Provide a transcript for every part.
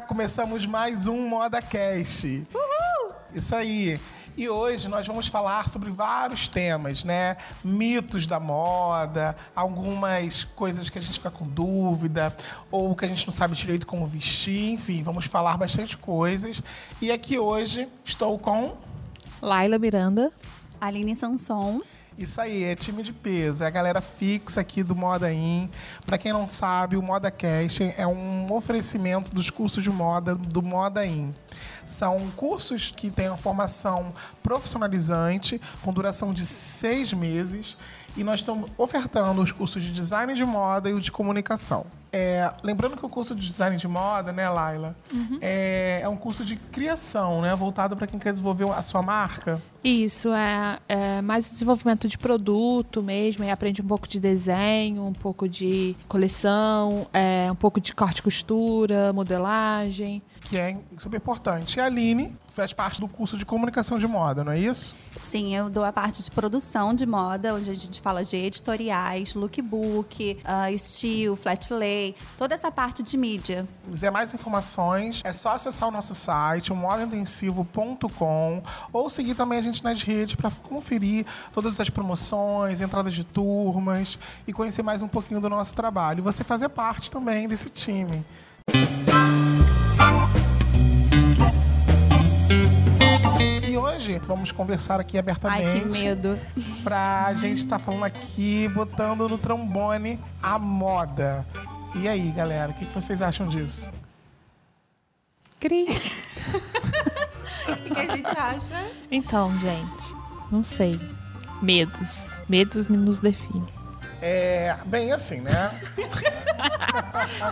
galera! Começamos mais um Moda Cast. Uhul! Isso aí. E hoje nós vamos falar sobre vários temas, né? Mitos da moda, algumas coisas que a gente fica com dúvida, ou que a gente não sabe direito como vestir, enfim, vamos falar bastante coisas. E aqui hoje estou com Laila Miranda, Aline Sanson. Isso aí, é time de peso, é a galera fixa aqui do Moda In. Para quem não sabe, o Moda Cash é um oferecimento dos cursos de moda do Moda In. São cursos que têm uma formação profissionalizante, com duração de seis meses, e nós estamos ofertando os cursos de design de moda e o de comunicação. É, lembrando que o curso de design de moda, né, Laila, uhum. é, é, um curso de criação, né, voltado para quem quer desenvolver a sua marca. Isso, é, é, mais desenvolvimento de produto mesmo, e aprende um pouco de desenho, um pouco de coleção, é, um pouco de corte e costura, modelagem que é super importante. E a Aline faz parte do curso de comunicação de moda, não é isso? Sim, eu dou a parte de produção de moda, onde a gente fala de editoriais, lookbook, uh, estilo, flat lay, toda essa parte de mídia. Se quiser mais informações, é só acessar o nosso site, o modaintensivo.com, ou seguir também a gente nas redes para conferir todas as promoções, entradas de turmas e conhecer mais um pouquinho do nosso trabalho. E você fazer parte também desse time. hoje vamos conversar aqui abertamente. Ai, que medo. Pra gente estar tá falando aqui, botando no trombone a moda. E aí, galera, o que vocês acham disso? Cri. o que a gente acha? Então, gente, não sei. Medos. Medos nos definem. É, bem assim, né?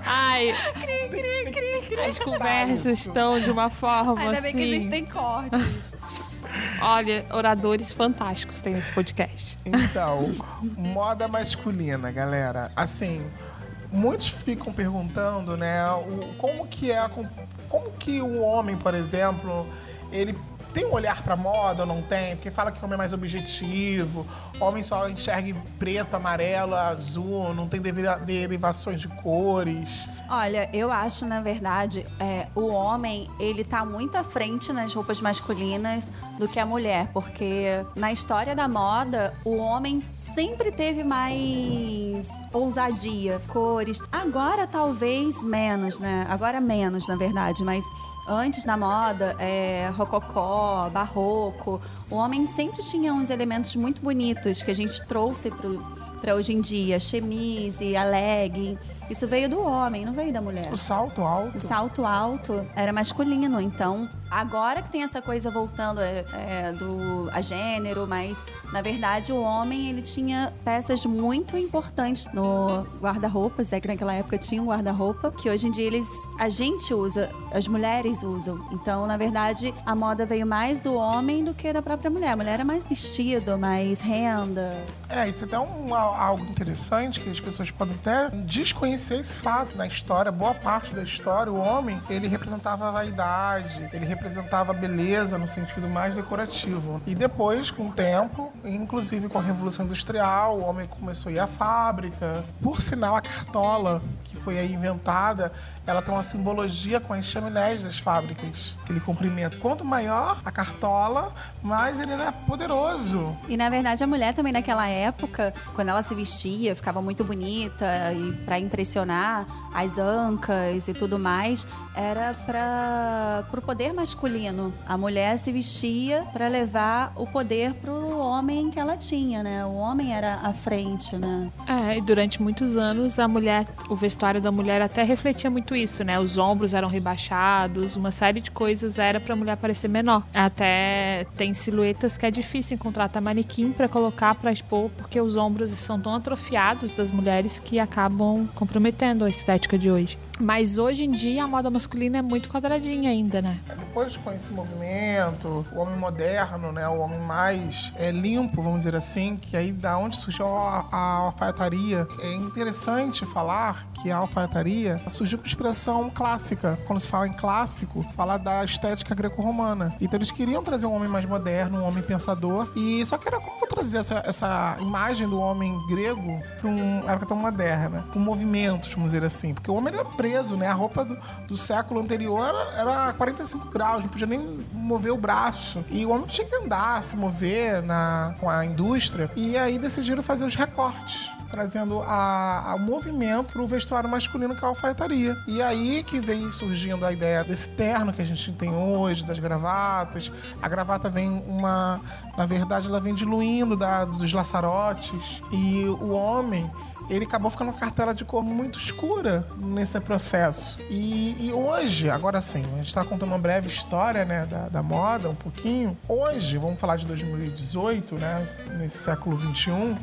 Ai, cri, cri, cri, cri. As conversas estão de uma forma Ainda assim... bem que assim. existem cortes. Olha, oradores fantásticos tem esse podcast. Então, moda masculina, galera. Assim, muitos ficam perguntando, né, o, como que é, como que o homem, por exemplo, ele tem um olhar para moda ou não tem? Porque fala que homem é mais objetivo, homem só enxerga preto, amarelo, azul, não tem derivações de cores. Olha, eu acho, na verdade, é, o homem, ele tá muito à frente nas roupas masculinas do que a mulher, porque na história da moda, o homem sempre teve mais ousadia, cores. Agora, talvez menos, né? Agora menos, na verdade, mas antes na moda, é, rococó, barroco, o homem sempre tinha uns elementos muito bonitos que a gente trouxe para hoje em dia, chemise, a legging. Isso veio do homem, não veio da mulher. O salto alto. O salto alto era masculino, então agora que tem essa coisa voltando é, é, do a gênero, mas na verdade o homem ele tinha peças muito importantes no guarda-roupas, é que naquela época tinha um guarda-roupa que hoje em dia eles a gente usa, as mulheres usam. Então na verdade a moda veio mais do homem do que da própria mulher. A mulher era mais vestido, mais renda. É, isso é até um, algo interessante que as pessoas podem até desconhecer reconhecer esse fato na história, boa parte da história, o homem, ele representava a vaidade, ele representava a beleza no sentido mais decorativo. E depois, com o tempo, inclusive com a Revolução Industrial, o homem começou a ir à fábrica. Por sinal, a cartola, que foi aí inventada, ela tem uma simbologia com as chaminés das fábricas, aquele comprimento. Quanto maior a cartola, mais ele era poderoso. E na verdade a mulher também naquela época, quando ela se vestia, ficava muito bonita e para impressionar as ancas e tudo mais, era para o poder masculino. A mulher se vestia para levar o poder para o homem que ela tinha, né? O homem era à frente, né? É, e durante muitos anos a mulher, o vestuário da mulher até refletia muito isso, né? Os ombros eram rebaixados, uma série de coisas era para a mulher parecer menor. Até tem silhuetas que é difícil encontrar até manequim para colocar para expor, porque os ombros são tão atrofiados das mulheres que acabam comprometendo a estética de hoje. Mas hoje em dia a moda masculina é muito quadradinha ainda, né? Depois com esse movimento, o homem moderno, né? O homem mais é, limpo, vamos dizer assim, que aí da onde surgiu a, a alfaiataria. É interessante falar que a alfaiataria surgiu com expressão clássica. Quando se fala em clássico, fala da estética greco-romana. Então eles queriam trazer um homem mais moderno, um homem pensador. E só que era como trazer essa, essa imagem do homem grego para um época tão moderna, com movimentos, vamos dizer assim. Porque o homem era preso, né? A roupa do, do século anterior era, era 45 graus, não podia nem mover o braço. E o homem tinha que andar, se mover na, com a indústria. E aí decidiram fazer os recortes trazendo a, a movimento para o vestuário masculino que é a alfaiataria. E aí que vem surgindo a ideia desse terno que a gente tem hoje, das gravatas. A gravata vem uma. Na verdade, ela vem diluindo da, dos laçarotes. E o homem ele acabou ficando uma cartela de cor muito escura nesse processo. E, e hoje, agora sim, a gente está contando uma breve história né, da, da, moda, um pouquinho. Hoje, vamos falar de 2018, né, nesse século 21.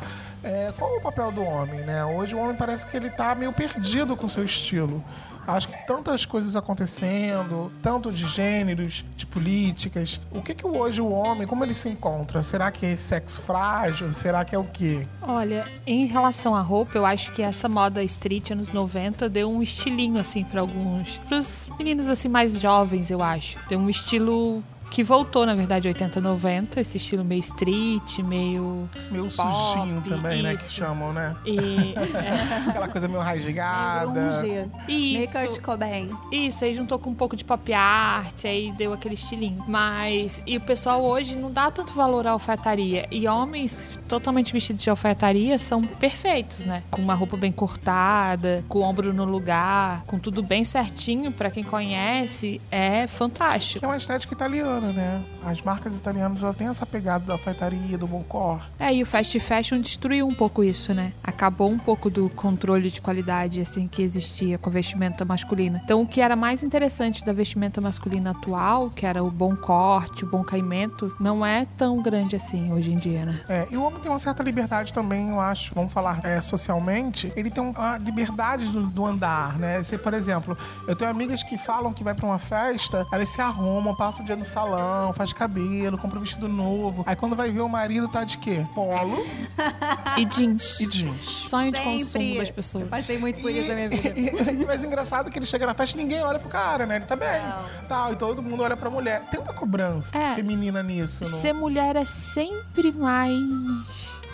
É, qual é o papel do homem, né? Hoje o homem parece que ele está meio perdido com seu estilo. Acho que tantas coisas acontecendo, tanto de gêneros, de políticas. O que que hoje o homem, como ele se encontra? Será que é sexo frágil? Será que é o quê? Olha, em relação à roupa, eu acho que essa moda street anos 90 deu um estilinho assim para alguns, para os meninos assim mais jovens, eu acho. Deu um estilo que voltou, na verdade, 80, 90, esse estilo meio street, meio. Meio pop, sujinho também, isso. né? Que chamam, né? E, é. Aquela coisa meio rasgada. Isso. Meio Kurt Cobain. Isso, aí juntou com um pouco de pop art, aí deu aquele estilinho. Mas. E o pessoal hoje não dá tanto valor à alfaiataria. E homens totalmente vestidos de alfaiataria são perfeitos, né? Com uma roupa bem cortada, com o ombro no lugar, com tudo bem certinho, para quem conhece, é fantástico. É uma estética italiana né? As marcas italianas já têm essa pegada da alfaiataria, do bom cor. É, e o fast fashion destruiu um pouco isso, né? Acabou um pouco do controle de qualidade, assim, que existia com a vestimenta masculina. Então, o que era mais interessante da vestimenta masculina atual, que era o bom corte, o bom caimento, não é tão grande assim hoje em dia, né? É, e o homem tem uma certa liberdade também, eu acho, vamos falar é, socialmente, ele tem uma liberdade do, do andar, né? Você, por exemplo, eu tenho amigas que falam que vai para uma festa, elas se arrumam, passam o dia no salão, salão, faz cabelo, compra um vestido novo. Aí quando vai ver o marido tá de quê? Polo. e jeans. E jeans. Sonho Sempre. de consumo das pessoas. Eu passei muito por isso na minha vida. E, e, mas engraçado que ele chega na festa e ninguém olha pro cara, né? Ele tá bem. Não. Tal, e todo mundo olha pra mulher. Tem uma cobrança é, feminina nisso. Ser mulher é sempre mais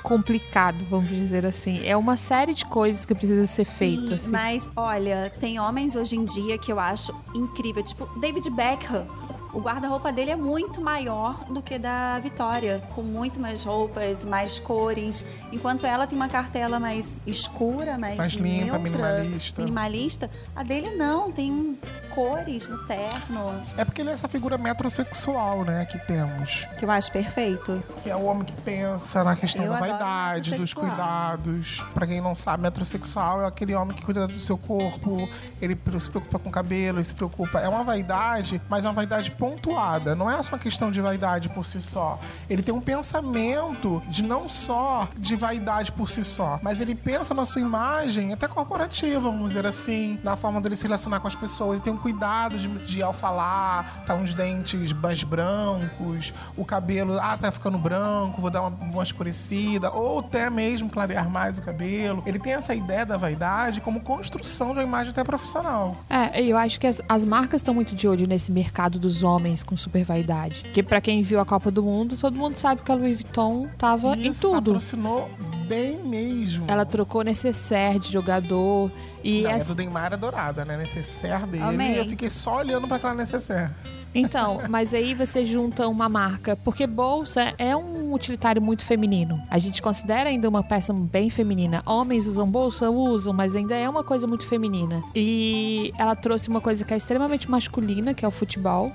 complicado, vamos dizer assim. É uma série de coisas que precisa ser feito. Assim. Mas, olha, tem homens hoje em dia que eu acho incrível. Tipo, David Beckham o guarda-roupa dele é muito maior do que da Vitória, com muito mais roupas, mais cores, enquanto ela tem uma cartela mais escura, mais, mais limpa, minimalista. Minimalista, a dele não, tem cores no terno. É porque ele é essa figura metrosexual, né, que temos. Que eu acho perfeito. Que é o homem que pensa na questão eu da vaidade, dos cuidados. Para quem não sabe, metrosexual é aquele homem que cuida do seu corpo, ele se preocupa com o cabelo, ele se preocupa. É uma vaidade, mas é uma vaidade pontuada. Não é só uma questão de vaidade por si só. Ele tem um pensamento de não só de vaidade por si só, mas ele pensa na sua imagem até corporativa, vamos dizer assim, na forma dele se relacionar com as pessoas. Ele tem um cuidado de, de ao falar, tá uns dentes mais brancos, o cabelo, ah, tá ficando branco, vou dar uma, uma escurecida, ou até mesmo clarear mais o cabelo. Ele tem essa ideia da vaidade como construção de uma imagem até profissional. É, eu acho que as, as marcas estão muito de olho nesse mercado dos homens homens com super vaidade. Que para quem viu a Copa do Mundo, todo mundo sabe que a Louis Vuitton tava Isso, em tudo. patrocinou bem mesmo. Ela trocou necessaire de jogador e Não, essa... do Neymar é dourada, né? Necessaire dele. Amém. Eu fiquei só olhando para aquela necessaire. Então, mas aí você junta uma marca, porque bolsa é um utilitário muito feminino. A gente considera ainda uma peça bem feminina. Homens usam bolsa? Usam, mas ainda é uma coisa muito feminina. E ela trouxe uma coisa que é extremamente masculina, que é o futebol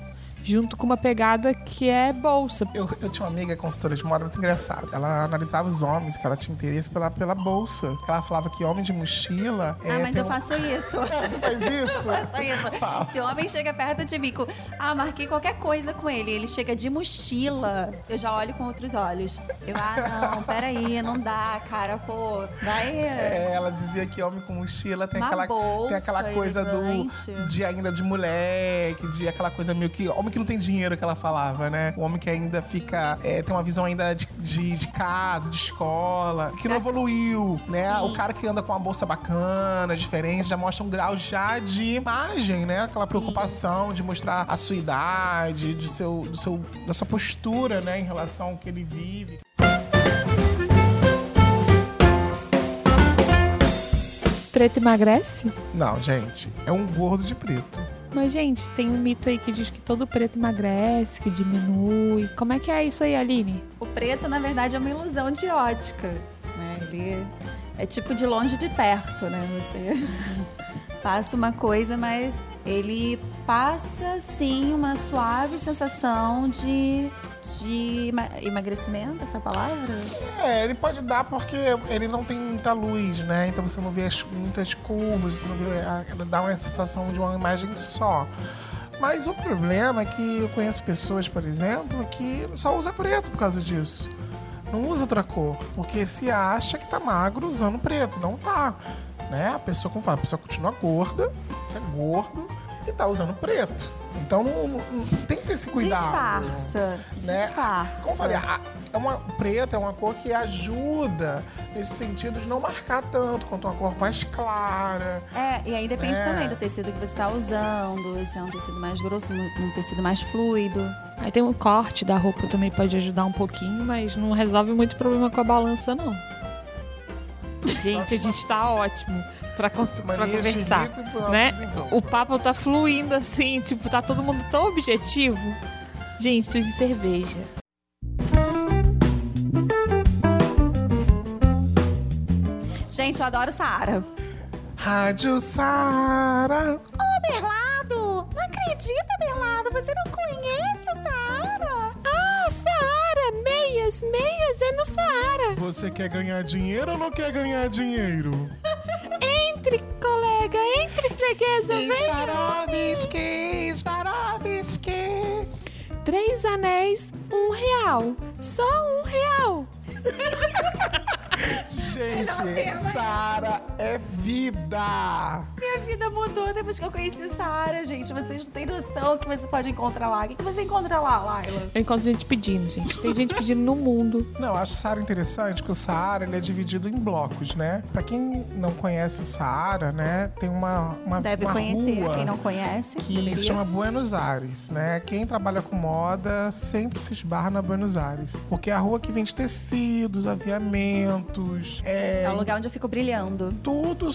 junto com uma pegada que é bolsa. Eu, eu tinha uma amiga consultora de moda muito engraçada. Ela analisava os homens que ela tinha interesse pela, pela bolsa. Ela falava que homem de mochila. Ah, é, mas eu um... faço isso. faz isso? eu faço isso. Se o homem chega perto de mim com. Ah, marquei qualquer coisa com ele. Ele chega de mochila. Eu já olho com outros olhos. Eu, ah, não, peraí, não dá, cara, pô. Vai. É, ela dizia que homem com mochila tem aquela, bolsa, tem aquela coisa elegante. do. de ainda de moleque, de aquela coisa meio que. Homem que não tem dinheiro que ela falava, né? O homem que ainda fica. É, tem uma visão ainda de, de, de casa, de escola, que não é. evoluiu, né? Sim. O cara que anda com uma bolsa bacana, diferente, já mostra um grau já de imagem, né? Aquela Sim. preocupação de mostrar a sua idade, de seu, do seu, da sua postura, né? Em relação ao que ele vive. Preto emagrece? Não, gente. É um gordo de preto. Mas, gente, tem um mito aí que diz que todo preto emagrece, que diminui. Como é que é isso aí, Aline? O preto, na verdade, é uma ilusão de ótica. Né? Ele é tipo de longe de perto, né? Você passa uma coisa, mas ele passa sim uma suave sensação de, de emagrecimento, essa palavra? É, ele pode dar porque ele não tem muita luz, né? Então você não vê as, muitas curvas, você não vê. Ela dá uma sensação de uma imagem só. Mas o problema é que eu conheço pessoas, por exemplo, que só usa preto por causa disso. Não usa outra cor, porque se acha que tá magro usando preto. Não tá né? A pessoa, como fala, a pessoa continua gorda, você é gordo e tá usando preto. Então não, não, não, tem que ter esse cuidado. Disfarça. Né? Disfarça. Como falei, é uma preta é uma cor que ajuda nesse sentido de não marcar tanto quanto uma cor mais clara. É, e aí depende é. também do tecido que você está usando, se é um tecido mais grosso, um tecido mais fluido. Aí tem um corte da roupa também pode ajudar um pouquinho, mas não resolve muito problema com a balança não. Gente, a gente tá ótimo pra, pra conversar, né? O papo tá fluindo assim, tipo, tá todo mundo tão objetivo. Gente, tudo de cerveja. Gente, eu adoro Saara. Rádio Saara. Ô, oh, Berlado! Não acredita, Berlado? Você não conhece o Saara? Meias, meias é no Saara. Você quer ganhar dinheiro ou não quer ganhar dinheiro? entre, colega, entre, freguesa, vem. Starovski, Starovski. Três anéis, um real. Só um real. Gente, Sara é vida! Minha vida mudou depois que eu conheci o Sara, gente. Vocês não têm noção que você pode encontrar lá. O que, você encontra lá, Laila? Eu encontro gente pedindo, gente. Tem gente pedindo no mundo. Não, eu acho o Saara interessante que o Saara ele é dividido em blocos, né? Pra quem não conhece o Saara, né? Tem uma, uma Deve uma conhecer, rua quem não conhece. Que deveria. se chama Buenos Aires, né? Quem trabalha com moda sempre se esbarra na Buenos Aires. Porque é a rua que vende tecidos, aviamentos, é, é o lugar onde eu fico brilhando. Tudo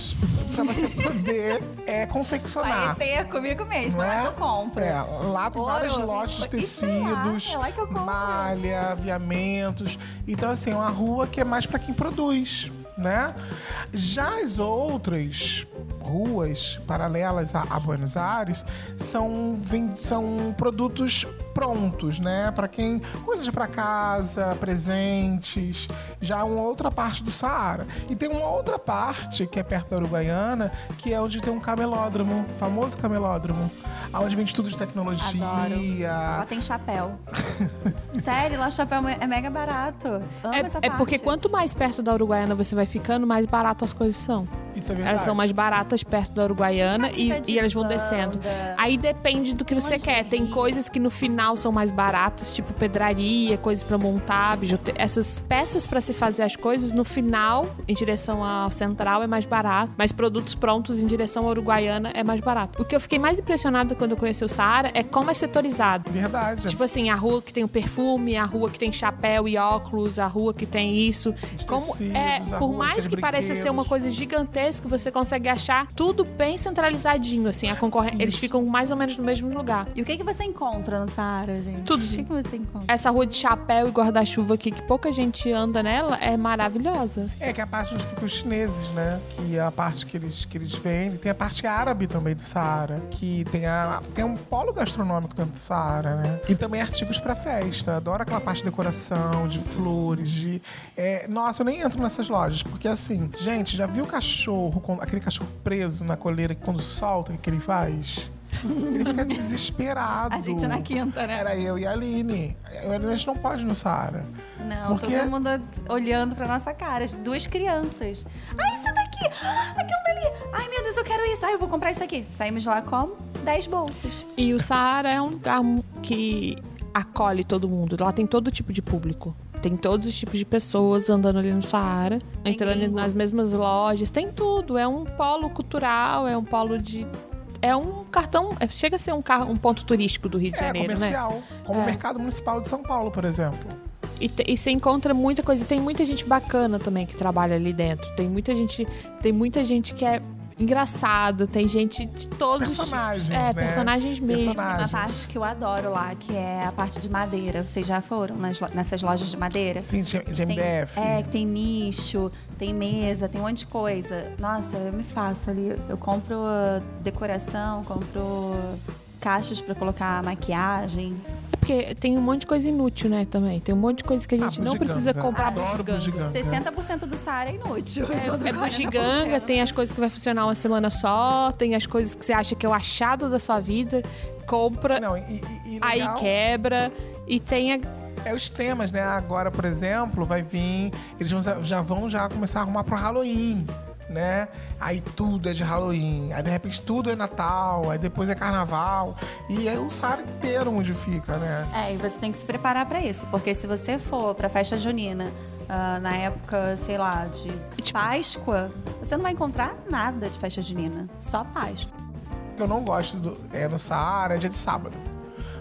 pra você poder é, confeccionar. Vai ter comigo mesmo, é? lá que eu compro. É, lá tem Ouro. várias lojas de tecidos, é lá, é lá malha, aviamentos. Então, assim, é uma rua que é mais para quem produz né? Já as outras ruas paralelas a, a Buenos Aires são, são produtos prontos, né? Para quem coisas para casa, presentes, já uma outra parte do Saara. E tem uma outra parte que é perto da Uruguaiana, que é onde tem um camelódromo, famoso camelódromo, onde vende tudo de tecnologia. Adoro. Lá tem chapéu. Sério, lá chapéu é mega barato. Amo é, essa é porque quanto mais perto da Uruguaiana você vai ficando, mais barato as coisas são. Isso é verdade. Elas são mais baratas perto da Uruguaiana e, e elas vão descendo. Aí depende do que você quer. Tem coisas que no final são mais baratas, tipo pedraria, coisas para montar, bijuteria. Essas peças para se fazer as coisas, no final, em direção ao central, é mais barato. Mas produtos prontos em direção à Uruguaiana é mais barato. O que eu fiquei mais impressionada quando eu conheci o Saara é como é setorizado. Verdade. Tipo assim, a rua que tem o perfume, a rua que tem chapéu e óculos, a rua que tem isso. Como tecidos, é, por mais que pareça ser uma coisa gigantesca, você consegue achar tudo bem centralizadinho, assim. A concorrência, eles ficam mais ou menos no mesmo lugar. E o que, que você encontra no Saara, gente? Tudo, O que, que você encontra? Essa rua de chapéu e guarda-chuva aqui, que pouca gente anda nela, é maravilhosa. É, que é a parte onde ficam os chineses, né? Que é a parte que eles, que eles vendem. Tem a parte árabe também do Saara, que tem, a, tem um polo gastronômico dentro do Saara, né? E também artigos pra festa. Adoro aquela parte de decoração, de flores, de... é, nossa, eu nem entro nessas lojas, porque assim, gente, já viu o cachorro, aquele cachorro preso na coleira que quando solta, o que que ele faz? Ele fica desesperado. A gente na quinta, né? Era eu e a Aline. Eu e a Aline, a gente não pode ir no Saara. Não, Porque- todo mundo olhando pra nossa cara. As Duas crianças. Ai, isso daqui! Ah, aquilo dali! Ai, meu Deus, eu quero isso! Ai, eu vou comprar isso aqui. Saímos lá com 10 bolsas. E o Saara é um lugar que acolhe todo mundo. Lá tem todo tipo de público. Tem todos os tipos de pessoas andando ali no Saara, Tem entrando língua. nas mesmas lojas. Tem tudo. É um polo cultural, é um polo de. É um cartão. é- chega a ser um, car- um ponto turístico do Rio de É, Janeiro, né? comercial. Como É. o Mercado Municipal de São Paulo, por exemplo. E, te- e você encontra muita coisa. E tem muita gente bacana também que trabalha ali dentro. Tem muita gente, tem muita gente que é engraçado. Tem gente de todos. os- Personagens, É, né? personagens mesmo. Tem uma Personagens. parte que eu adoro lá, que é a parte de madeira. Vocês já foram nas nessas lojas de madeira? Sim, de, de Tem, MDF. é, que tem nicho, tem mesa, tem um monte de coisa. Nossa, eu me faço ali. Eu compro uh, decoração, compro caixas pra colocar maquiagem. É porque tem um monte de coisa inútil, né? Também. Tem um monte de coisa que a gente Ah, não precisa comprar Adoro bugiganga. bugiganga. 60% do Saara é inútil. É 40%. bugiganga, tem as coisas que vai funcionar uma semana só, tem as coisas que você acha que é o achado da sua vida, compra, Não, e, e- e aí quebra, e tem a, é os temas, né? Agora, por exemplo, vai vir. Eles vão, já vão já começar a arrumar pro Halloween. Né? Aí tudo é de Halloween, aí de repente tudo é Natal, aí depois é Carnaval, e aí o Saara inteiro onde fica, né? É, e você tem que se preparar pra isso, porque se você for pra festa junina ah, na época, sei lá, de Páscoa, você não vai encontrar nada de festa junina, só Páscoa. O que eu não gosto do, é, no Saara é dia de sábado.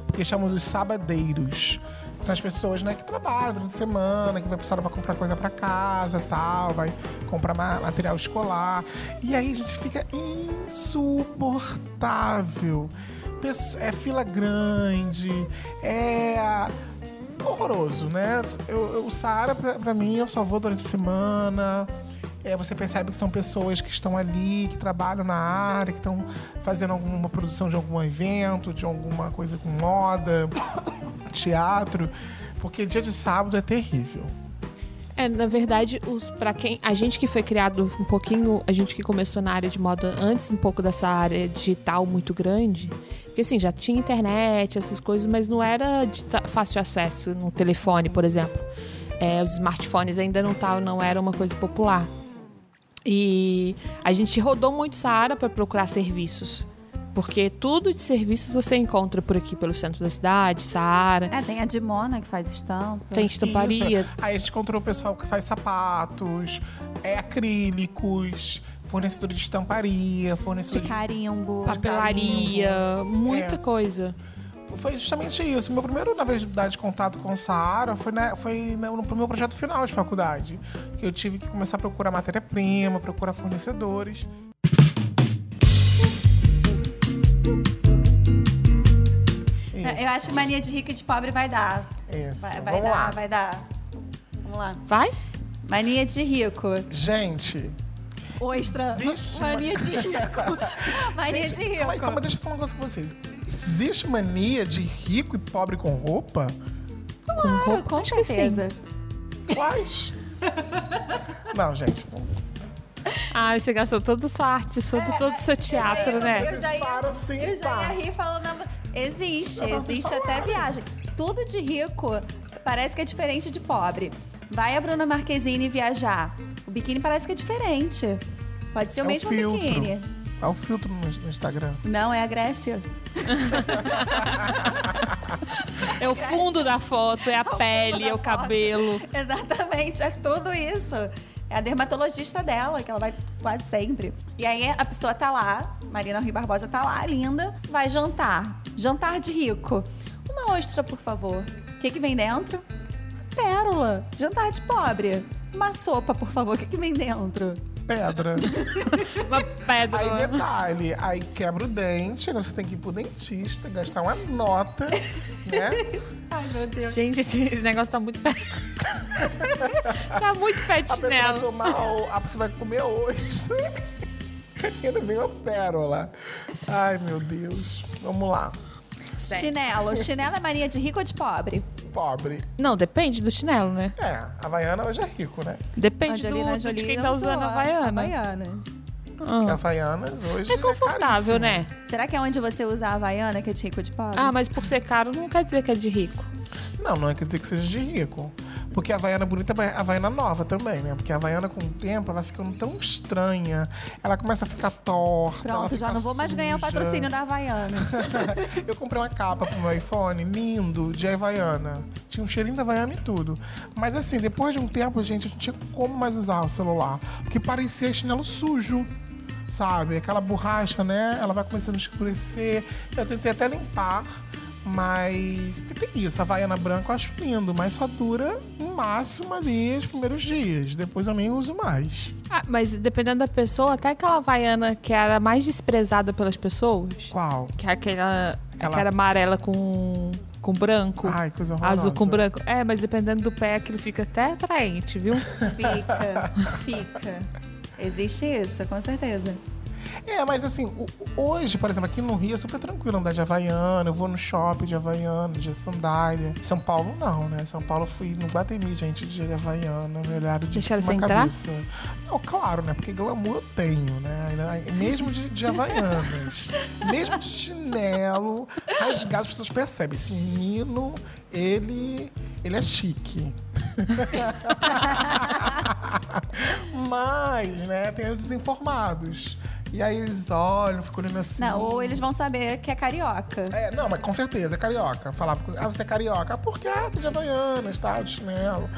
Porque chamam dos sabadeiros. São as pessoas né, que trabalham durante a semana, que vai precisar para comprar coisa para casa tal, vai comprar ma- material escolar. E aí a gente fica insuportável. É fila grande, é horroroso, né? Eu, eu- o Saara, pra, pra mim, eu só vou durante a semana. É, você percebe que são pessoas que estão ali, que trabalham na área, que estão fazendo alguma produção de algum evento, de alguma coisa com moda, teatro. Porque dia de sábado é terrível. É, na verdade, os, para quem. A gente que foi criado um pouquinho. A gente que começou na área de moda antes um pouco dessa área digital muito grande. Porque assim, já tinha internet, essas coisas, mas não era de fácil acesso no telefone, por exemplo. É, os smartphones ainda não, tavam, não era uma coisa popular. E a gente rodou muito Saara para procurar serviços. Porque tudo de serviços você encontra por aqui, pelo centro da cidade, Saara. É, tem a Dimona que faz estampa. Tem estamparia. Isso. Aí a gente encontrou o pessoal que faz sapatos, é, acrílicos, fornecedor de estamparia, fornecedor de carimbo. papelaria, muita É. coisa. Foi justamente isso. Meu primeiro, na verdade, contato com o Saara foi, né, foi no, no meu projeto final de faculdade. Que eu tive que começar a procurar matéria-prima, procurar fornecedores. Eu acho que mania de rico e de pobre vai dar. Isso. Vai, vai dar, lá. vai dar. Vamos lá. Vai? Mania de rico. Gente, Ostra. Existe Mania de rico. Mania de rico. calma, aí, calma, deixa eu falar um negócio com vocês. Existe mania de rico e pobre com roupa? Claro, com Acho que certeza. Quais? Não, gente. Ah, você gastou toda a sua arte, todo, todo o seu teatro, Eu né? já ia, Para sim, eu já ia rir falando. Existe, existe até viagem. Tudo de rico parece que é diferente de pobre. Vai a Bruna Marquezine viajar. O biquíni parece que é diferente. Pode ser o É mesmo filtro. biquíni. É o filtro no, no Instagram. Não, é a Grécia. É o fundo da foto, é a pele, é o cabelo. Exatamente, é tudo isso. É a dermatologista dela, que ela vai quase sempre. E aí a pessoa tá lá, Marina Rui Barbosa tá lá, linda, vai jantar. Jantar de rico. Uma ostra, por favor. O que, que vem dentro? Pérola. Jantar de pobre. Uma sopa, por favor. O que, que vem dentro? Pedra. Uma pedra. Aí detalhe, aí quebra o dente, né? você tem que ir pro dentista, gastar uma nota, né? Ai, meu Deus. Gente, esse negócio tá muito pé. tá muito pé de A pessoa vai tomar, o- a pessoa vai comer hoje. Ainda vem uma pérola. Ai, meu Deus. Vamos lá. Chinelo. Chinelo é mania de rico ou de pobre? Pobre. Não, depende do chinelo, né? É, a Havaiana hoje é rico, né? Depende do, de quem tá usando Havaiana. Havaianas. Porque Ah. Havaianas hoje É confortável, caríssimo. né? Será que é onde você usa a Havaiana que é de rico ou de pobre? Ah, mas por ser caro não quer dizer que é de rico. Não, não é quer dizer que seja de rico. Porque a Havaiana bonita é a Havaiana nova também, né? Porque a Havaiana, com o tempo, ela ficando tão estranha. Ela começa a ficar torta. Pronto, já fica não vou mais ganhar o patrocínio da Havaianas. Eu comprei uma capa pro meu iPhone, lindo, de Havaiana. Tinha um cheirinho da Havaiana e tudo. Mas assim, depois de um tempo, gente, eu não tinha como mais usar o celular. Porque parecia chinelo sujo. Sabe? Aquela borracha, né? Ela vai começando a escurecer. Eu tentei até limpar, Mas. Porque tem isso, a Havaiana branca eu acho lindo, mas só dura no máximo ali os primeiros dias. Depois eu nem uso mais. Ah, mas dependendo da pessoa, até aquela Havaiana que era mais desprezada pelas pessoas, Qual? que é aquela, Aquela- aquela amarela com, com branco. Ai, coisa horrorosa. Azul com branco. É, mas dependendo do pé, aquilo fica até atraente, viu? Fica, fica. Existe isso, com certeza. É, mas assim, hoje, por exemplo, aqui no Rio é super tranquilo andar de Havaiana, eu vou no shopping de Havaiana, de sandália. São Paulo não, né? São Paulo eu fui no Guatemi, gente, de Havaiana, me olharam de Deixaram cima a cabeça. Não, claro, né? Porque glamour eu tenho, né? Mesmo de, de Havaianas. mesmo de chinelo, rasgado, as pessoas percebem. Esse menino, ele, ele é chique. Mas, né, tem os desinformados. E aí eles olham, ficam olhando assim. Não, ou eles vão saber que é carioca. É, não, mas com certeza, é carioca. Falava, ah, você é carioca. Ah, por quê? Ah, de Havaianas, tá, de chinelo.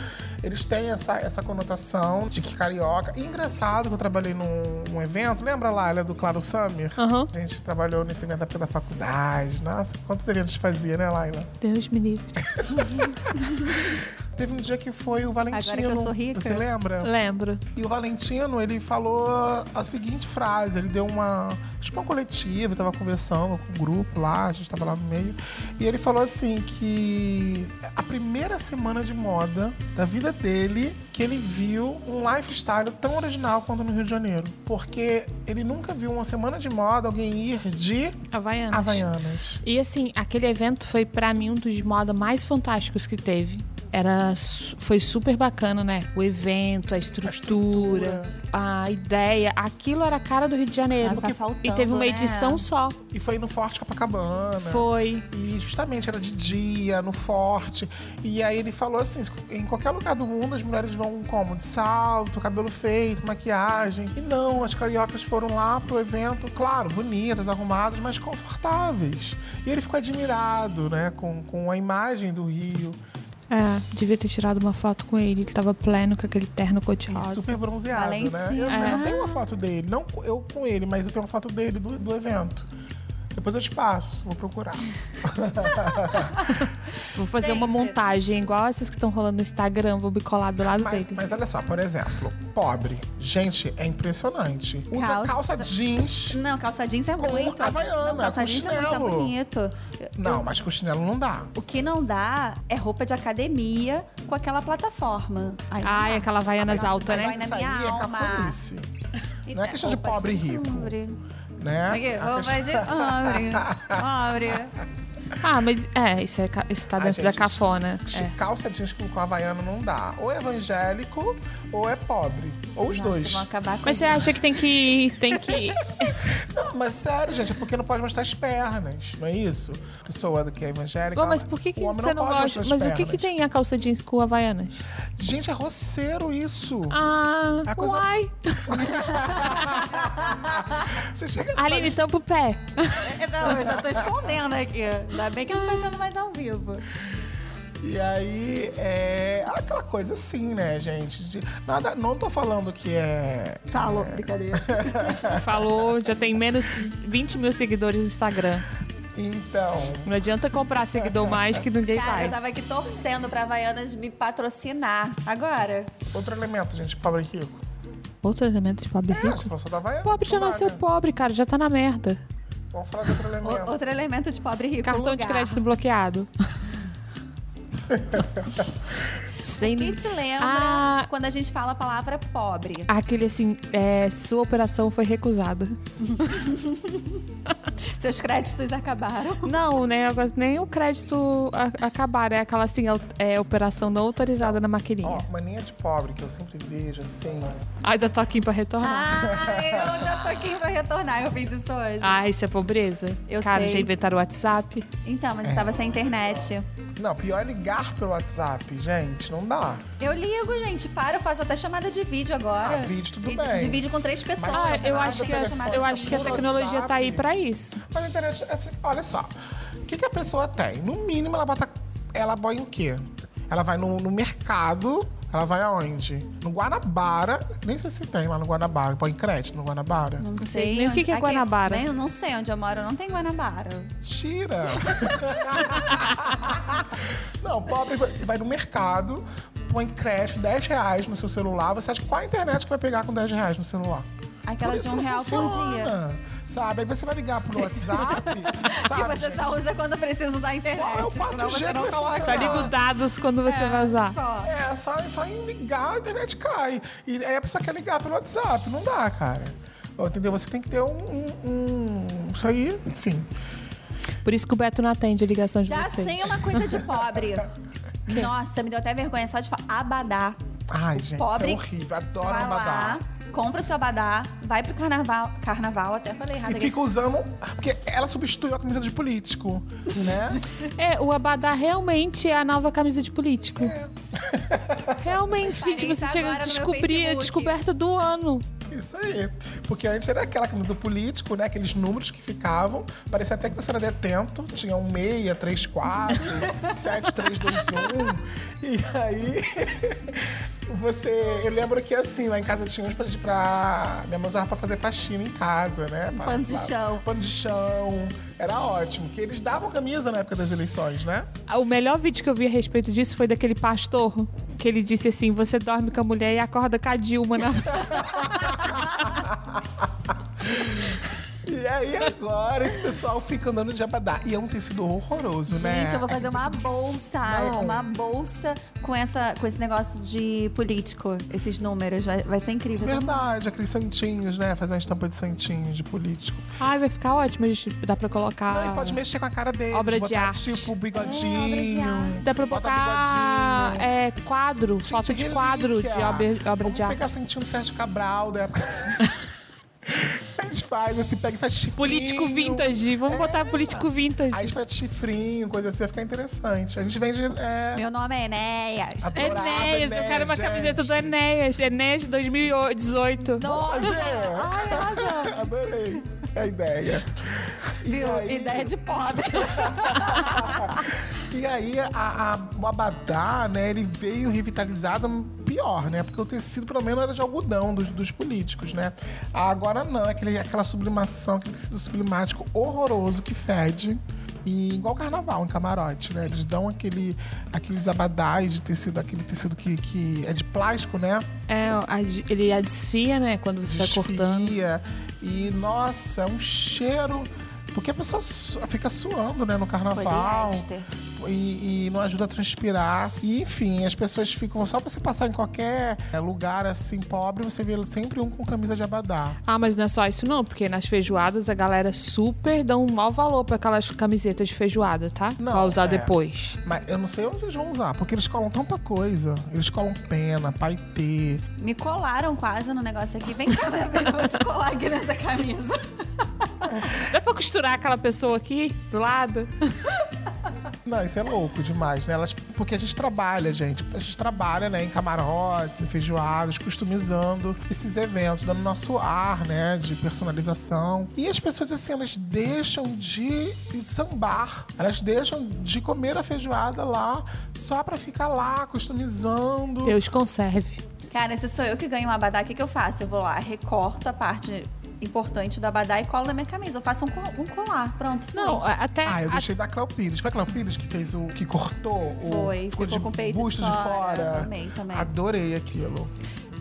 Eles têm essa, essa conotação de que carioca. E engraçado que eu trabalhei num, num evento, lembra lá, ela é do Claro Summer? Aham. A gente trabalhou nesse evento da da faculdade. Nossa, quantos eventos fazia, né, Laila? Deus me livre. Teve um dia que foi o Valentino. Agora que eu sou rica. Você lembra? Lembro. E o Valentino, ele falou a seguinte frase, ele deu uma, acho que uma coletiva, tava conversando com um grupo lá, a gente tava lá no meio, e ele falou assim que a primeira semana de moda da vida dele, que ele viu um lifestyle tão original quanto no Rio de Janeiro, porque ele nunca viu uma semana de moda alguém ir de Havaianas. Havaianas. E assim, aquele evento foi pra mim um dos de moda mais fantásticos que teve. Era, foi super bacana, né? O evento, a estrutura, a, ideia. Aquilo era a cara do Rio de Janeiro. Porque- faltando, e teve uma né? edição só. E foi no Forte Copacabana. Foi. E justamente era de dia, no forte. E aí ele falou assim: em qualquer lugar do mundo as mulheres vão como? De salto, cabelo feito, maquiagem. E não, as cariocas foram lá pro evento, claro, bonitas, arrumadas, mas confortáveis. E ele ficou admirado, né, com, com a imagem do Rio. É, devia ter tirado uma foto com ele. Ele tava pleno com aquele terno cor-de-rosa. super bronzeado, né? Valentino. Eu, mas eu É. tenho uma foto dele, não eu com ele, mas eu tenho uma foto dele do, do evento. Depois eu te passo, vou procurar. Vou fazer uma Gente. montagem igual essas que estão rolando no Instagram. Vou me colar do lado Mas, dele. mas olha só, por exemplo, pobre. Gente, é impressionante. Usa calça, Calça- jeans. Não, calça jeans é Com muito. havaiana, não, calça com jeans é muito chinelo. bonito. Não, mas com chinelo não dá. O que não dá é roupa de academia com aquela plataforma. Ai, dá. aquela Havaianas Nossa, alta, vai né? na Isso minha aí é alma. cafonice. Não é questão de pobre e rico. pobre. Né? Aqui, roupa de pobre. Pobre. Ah, mas é, isso, é, isso tá Ai, dentro da gente, cafona. É. Calça jeans com, com havaiano não dá. Ou é evangélico ou é pobre. Ou os Nossa, dois. vão acabar com Mas você acha que tem que. Tem que. Não, mas sério, gente, é porque não pode mostrar as pernas. Não é isso? Pessoa que é evangélica. Bom, mas ela- por que, que você não pode gosta? Mas as o que, que pernas. tem a calça jeans com Havaianas? Gente, é roceiro isso. Ah, É coisa- uai. Você chega Aline, tampa o pé. Não, eu já tô escondendo aqui. Ainda bem que não tá sendo mais ao vivo. E aí, é aquela coisa assim, né, gente? De- nada, não tô falando que é. Falou, brincadeira. Falou, já tem menos 20 mil seguidores no Instagram. Então. Não adianta comprar seguidor mais que ninguém Cara, vai. eu tava aqui torcendo pra Havaianas me patrocinar. Agora, Outro elemento, gente, pobre e rico. Outro elemento de pobre É, rico? Pobre já nasceu vale. pobre, cara, já tá na merda. Vamos falar de outro elemento. o- outro elemento de pobre e rico. Cartão de lugar. crédito bloqueado. Sem O que te lembra Ah. quando a gente fala a palavra pobre? Aquele assim, é, sua operação foi recusada. Seus créditos acabaram. Não, né? Nem o crédito a- acabar. É aquela assim, é, é operação não autorizada na maquininha. Ó, mania de pobre que eu sempre vejo, assim. Ai, dá toquinho pra retornar. Ah, eu ainda tô aqui pra retornar. Eu fiz isso hoje. Ah, isso é pobreza? Eu Cara, sei. já inventaram o WhatsApp? Então, mas eu tava sem internet. Não, pior é ligar pelo WhatsApp, gente. Não dá. Eu ligo, gente. Para, eu faço até chamada de vídeo agora. Ah, vídeo, tudo E bem. De vídeo com três pessoas. Ah, eu acho que, telefone, eu acho que a tecnologia tá aí WhatsApp. pra isso. Mas a internet, assim, olha só. O que, que a pessoa tem? No mínimo, ela bota. Ela põe o quê? Ela vai no, no mercado, ela vai aonde? No Guanabara. Nem sei se tem lá no Guanabara. Põe crédito no Guanabara. Não sei nem o que onde- que é aqui- Guanabara. nem- não sei onde eu moro, não tem Guanabara. Tira! Não, pobre vai- vai no mercado, põe crédito, 10 reais no seu celular. Você acha que qual a internet que vai pegar com 10 reais no celular? Aquela de um real por dia. Sabe? Aí você vai ligar pro WhatsApp, Que sabe? você só usa quando precisa usar a internet. Qual é o senão 4G você que não coloca. Só liga o dados quando você vai usar. Só. É, só, só em ligar a internet cai. E aí a pessoa quer ligar pelo WhatsApp. Não dá, cara. Entendeu? Você tem que ter um. um- um- isso aí, enfim. Por isso que o Beto não atende a ligação de Já vocês. sei uma coisa de pobre. Nossa, me deu até vergonha só de falar. Abadá. Ai, gente, Pobre isso é horrível. Adoro abadá. lá, compra o seu abadá, vai pro carnaval. Carnaval, até falei errado E aqui. fica usando. Porque ela substituiu a camisa de político, né? É, o Abadá realmente é a nova camisa de político. É. Realmente, gente, você chega a descobrir a descoberta do ano. Isso aí. Porque antes era aquela camisa do político, né? Aqueles números que ficavam. Parecia até que você era detento. Tinha um 6, 3, 4, 7, 3, 2, 1. E aí. Você. Eu lembro que assim, lá em casa tinha uns pra. pra minha mãe usava pra fazer faxina em casa, né? Pra- Pano de pra- chão. Pano de chão. Era ótimo. Que eles davam camisa na época das eleições, né? O melhor vídeo que eu vi a respeito disso foi daquele pastor que ele disse assim: você dorme com a mulher e acorda com a Dilma na. E aí agora esse pessoal fica andando de abadá. E é um tecido horroroso, né? Gente, eu vou É fazer um uma tecido- bolsa. Não. Uma bolsa com, essa, com esse negócio de político, esses números. Vai, vai ser incrível. Verdade, aqueles santinhos, né? Fazer uma estampa de santinhos de político. Ai, vai ficar ótimo. A gente dá pra colocar. Não, e pode mexer com a cara dele. Obra de arte. Tipo, É, bigodinho. arte. Dá pra bota botar bigodinho. é, quadro, Gente, foto de relíquia. quadro de obra, obra Vamos de arte. pegar santinho do Sérgio Cabral da época. a gente faz assim, pega e faz chifrinho. Político vintage. Vamos É. botar político vintage. Aí a gente faz chifrinho, coisa assim, vai ficar interessante. A gente vende. É, Meu nome é Enéas. Adorava Enéas, eu quero uma gente. camiseta do Enéas. Enéas 2018. Nossa! Ai, arrasou. Adorei a ideia. Viu? aí- Ideia de pobre. E aí, a, a- o abadá, né, ele veio revitalizado pior, né? Porque o tecido, pelo menos, era de algodão dos, dos políticos, né? Agora não, é aquele, aquela sublimação, aquele tecido sublimático horroroso que fede. E igual carnaval em camarote, né? Eles dão aquele, aqueles abadás de tecido, aquele tecido que, que é de plástico, né? É, ele a desfia, né? Quando você vai cortando. Desfia. E, nossa, é um cheiro. Porque a pessoa fica suando, né, no carnaval. Poliéster. E, e não ajuda a transpirar. E, enfim, as pessoas ficam. Só pra você passar em qualquer é, lugar assim, pobre, você vê sempre um com camisa de abadá. Ah, mas não é só isso não, porque nas feijoadas a galera super dá um mau valor pra aquelas camisetas de feijoada, tá? Não, pra usar é. depois. Mas eu não sei onde eles vão usar, porque eles colam tanta coisa. Eles colam pena, paetê. Me colaram quase no negócio aqui. Vem cá, meu bem, eu vou te colar aqui nessa camisa. Dá pra costurar aquela pessoa aqui do lado? Não, isso é louco demais, né? Elas, porque a gente trabalha, gente. A gente trabalha, né, em camarotes, em feijoadas, customizando esses eventos, dando nosso ar, né, de personalização. E as pessoas, assim, elas deixam de sambar. Elas deixam de comer a feijoada lá só pra ficar lá, customizando. Deus conserve. Cara, se sou eu que ganho um abadá, o que, que eu faço? Eu vou lá, recorto a parte importante do abadá e colo na minha camisa. Eu faço um, um colar. Pronto, foi. Não, até. Ah, eu a- gostei da Cléo Pires. Foi a Cléo Pires que fez o. que cortou o. Foi, ficou de com o peito de busto de fora. fora. Amei também. Adorei aquilo.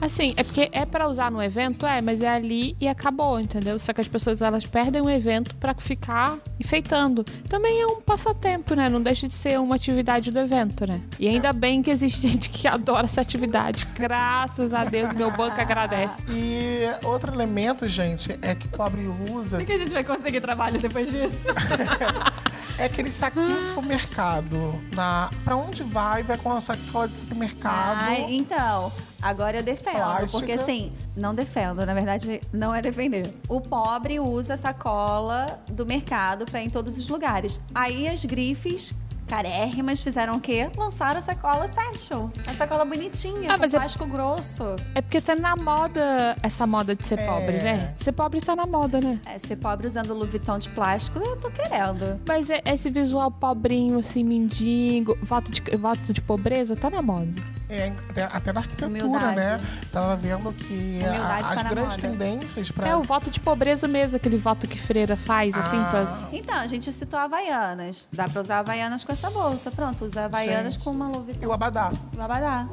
Assim, é porque é pra usar no evento, é, mas é ali e acabou, entendeu? Só que as pessoas elas perdem o evento pra ficar enfeitando. Também é um passatempo, né? Não deixa de ser uma atividade do evento, né? E ainda bem que existe gente que adora essa atividade. Graças a Deus, meu banco agradece. E outro elemento, gente, é que pobre usa que a gente vai conseguir trabalho depois disso? é aquele saquinho de supermercado. Na, pra onde vai? Vai com a sacola de supermercado. Ai, então, agora eu defendo. Plástica. Porque assim, não defendo, na verdade, não é defender. O pobre usa a sacola do mercado pra ir em todos os lugares. Aí as grifes. Carérrimas fizeram o quê? Lançaram a sacola fashion. A sacola bonitinha, Ah, com mas é- plástico grosso. É porque tá na moda essa moda de ser É. pobre, né? Ser pobre tá na moda, né? É, ser pobre usando Louis Vuitton de plástico, eu tô querendo. Mas é- esse visual pobrinho, assim, mendigo, voto de, voto de pobreza, tá na moda. É, até, até na arquitetura, Humildade. né? Tava vendo que a- Humildade as tá na grandes moda. tendências pra. É o voto de pobreza mesmo, aquele voto que freira faz, assim, pra... Ah, Então, a gente citou Havaianas. Dá pra usar Havaianas com essa bolsa. Pronto, usa Havaianas Gente. com uma luva E o abadá. Babadá.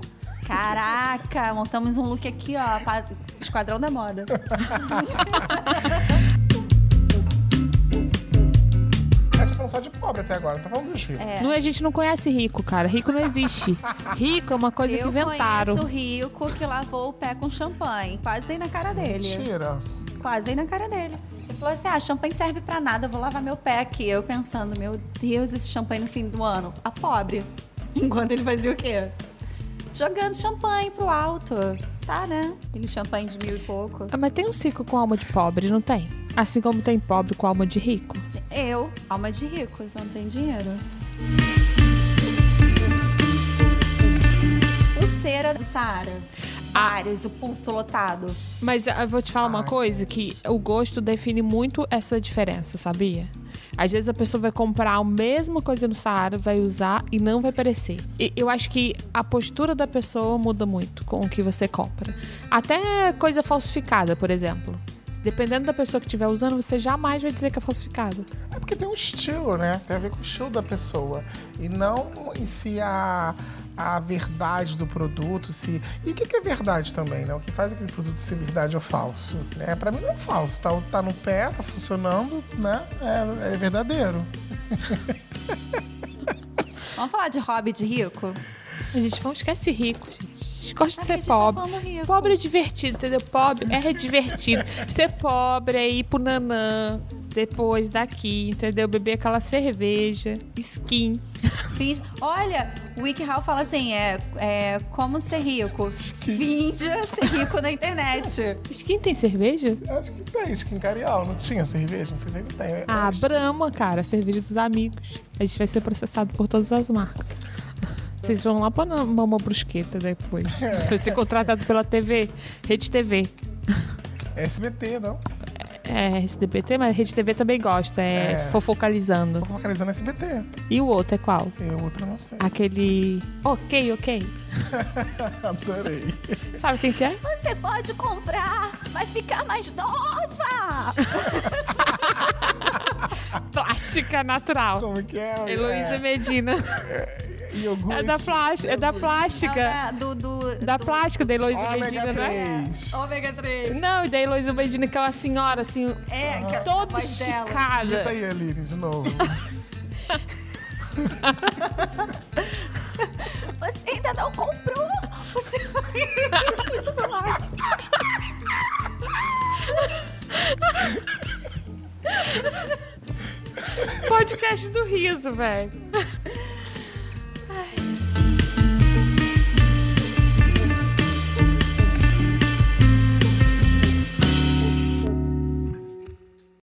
Caraca, montamos um look aqui, ó, pra Esquadrão da Moda. A gente tá falando só de pobre até agora, não tá falando dos ricos. É. Não, a gente não conhece rico, cara. Rico não existe. Rico é uma coisa que Eu inventaram. conheço o rico que lavou o pé com champanhe. Quase dei na cara dele. Mentira. Quase dei na cara dele. Falou assim: ah, champanhe serve pra nada, eu vou lavar meu pé aqui. Eu pensando, meu Deus, esse champanhe no fim do ano. A pobre. Enquanto ele fazia o quê? Jogando champanhe pro alto. Tá, né? Aquele champanhe de mil e pouco. Ah, Mas tem um rico com alma de pobre, não tem? Assim como tem pobre com alma de rico. Eu, alma de rico, você não tem dinheiro. Pulseira do Saara. Vários, o pulso lotado. Mas ah, eu vou te falar uma coisa, que o gosto define muito essa diferença, sabia? Às vezes a pessoa vai comprar a mesma coisa no Saara, vai usar e não vai parecer. E eu acho que a postura da pessoa muda muito com o que você compra. Até coisa falsificada, por exemplo. Dependendo da pessoa que estiver usando, você jamais vai dizer que é falsificado. É porque tem um estilo, né? Tem a ver com o estilo da pessoa. E não em si a, a verdade do produto. Se... E o que que é verdade também, né? O que faz aquele produto ser verdade ou falso? Né? Pra mim não é falso. Tá, tá no pé, tá funcionando, né? É, é verdadeiro. Vamos falar de hobby de rico? A gente não esquece rico, gente. A gente gosta de A ser tá pobre. rico. Pobre é divertido, entendeu? Pobre é divertido. Ser pobre é ir pro nanã, depois daqui, entendeu? Beber aquela cerveja, skin. Finge... Olha, o WikiHow fala assim: é, é como ser rico. Finja ser rico na internet. Skin tem cerveja? Acho que tem, skin carial. Não tinha cerveja? Não sei se ainda tem. Ah, Acho- Brahma, cara. Cerveja dos amigos. A gente vai ser processado por todas as marcas. Vocês vão lá pra Mama Brusqueta depois. Vai ser contratado pela TV, Rede TV. É SBT, não? É, SDPT, mas Rede TV também gosta. É, É. fofocalizando. Tô focalizando SBT. E o outro é qual? E o outro eu não sei. Aquele. Ok, ok. Adorei. Sabe quem que é? Você pode comprar, vai ficar mais nova. Plástica natural. Como que é? Heloísa é, Medina. Iogurte. É da plástica. É da plástica. É, do, do, Da do- plástica da Heloísa Medina, né? 3. Ômega 3. Não, e da Heloísa Medina, que é uma senhora, assim, É, que é toda voz dela. Esticada. aí, Aline, de novo. Você ainda não comprou? Você Podcast do riso, velho. 唉。